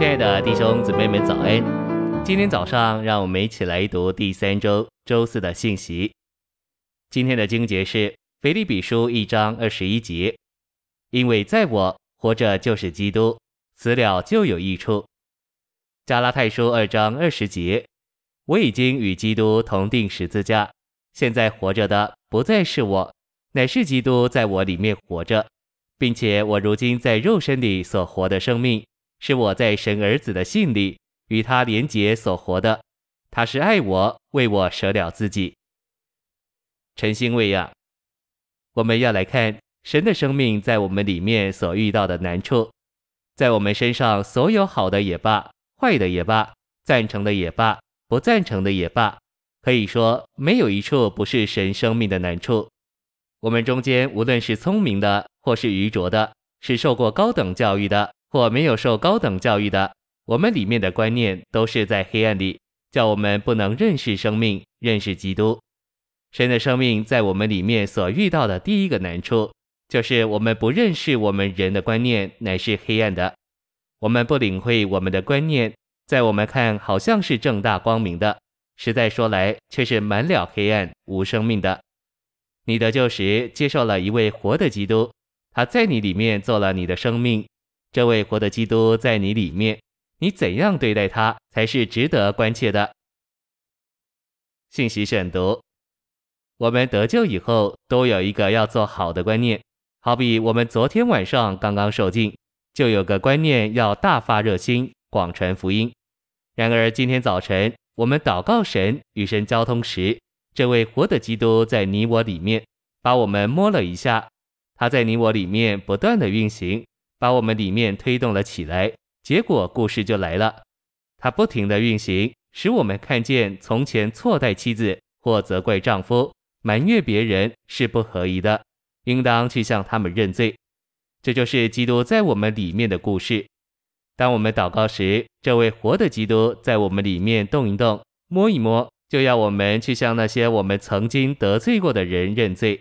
亲爱的弟兄姊妹们，早安！今天早上，让我们一起来读第三周周四的信息。今天的经节是腓立比书一章二十一节：“因为在我活着就是基督，死了就有益处。”加拉太书二章二十节：“我已经与基督同钉十字架，现在活着的不再是我，乃是基督在我里面活着，并且我如今在肉身里所活的生命。”是我在神儿子的信里与他连结所活的，他是爱我，为我舍了自己。晨星喂养，我们要来看神的生命在我们里面所遇到的难处，在我们身上所有好的也罢，坏的也罢，赞成的也罢，不赞成的也罢，可以说没有一处不是神生命的难处。我们中间无论是聪明的，或是愚拙的，是受过高等教育的。或没有受高等教育的，我们里面的观念都是在黑暗里，叫我们不能认识生命，认识基督。神的生命在我们里面所遇到的第一个难处，就是我们不认识我们人的观念乃是黑暗的，我们不领会我们的观念，在我们看好像是正大光明的，实在说来却是满了黑暗无生命的。你得救时接受了一位活的基督，他在你里面做了你的生命。这位活的基督在你里面，你怎样对待他才是值得关切的。信息选读：我们得救以后都有一个要做好的观念，好比我们昨天晚上刚刚受浸，就有个观念要大发热心，广传福音。然而今天早晨我们祷告神与神交通时，这位活的基督在你我里面，把我们摸了一下，他在你我里面不断的运行。把我们里面推动了起来，结果故事就来了。他不停地运行，使我们看见从前错待妻子或责怪丈夫、埋怨别人是不合宜的，应当去向他们认罪。这就是基督在我们里面的故事。当我们祷告时，这位活的基督在我们里面动一动、摸一摸，就要我们去向那些我们曾经得罪过的人认罪。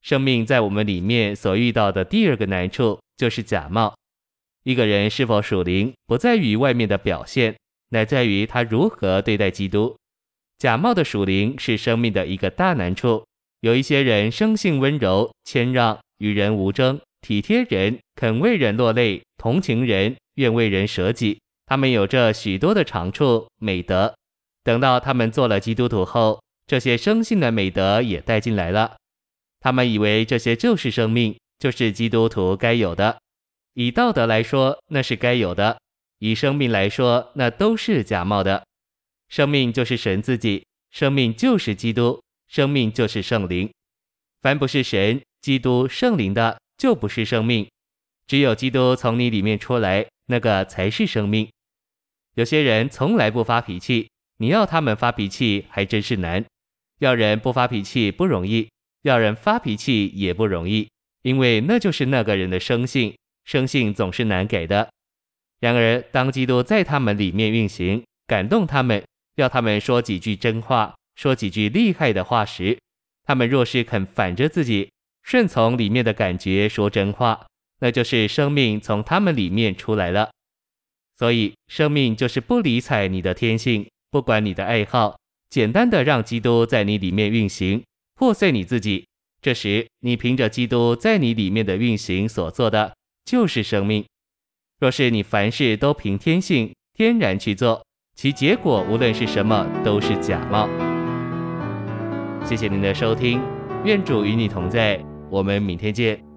生命在我们里面所遇到的第二个难处。就是假冒。一个人是否属灵，不在于外面的表现，乃在于他如何对待基督。假冒的属灵是生命的一个大难处。有一些人生性温柔、谦让，与人无争，体贴人，肯为人落泪，同情人，愿为人舍己。他们有着许多的长处美德。等到他们做了基督徒后，这些生性的美德也带进来了。他们以为这些就是生命。就是基督徒该有的，以道德来说，那是该有的；以生命来说，那都是假冒的。生命就是神自己，生命就是基督，生命就是圣灵。凡不是神、基督、圣灵的，就不是生命。只有基督从你里面出来，那个才是生命。有些人从来不发脾气，你要他们发脾气还真是难。要人不发脾气不容易，要人发脾气也不容易。因为那就是那个人的生性，生性总是难改的。然而，当基督在他们里面运行，感动他们，要他们说几句真话，说几句厉害的话时，他们若是肯反着自己，顺从里面的感觉说真话，那就是生命从他们里面出来了。所以，生命就是不理睬你的天性，不管你的爱好，简单的让基督在你里面运行，破碎你自己。这时，你凭着基督在你里面的运行所做的，就是生命。若是你凡事都凭天性、天然去做，其结果无论是什么，都是假冒。谢谢您的收听，愿主与你同在，我们明天见。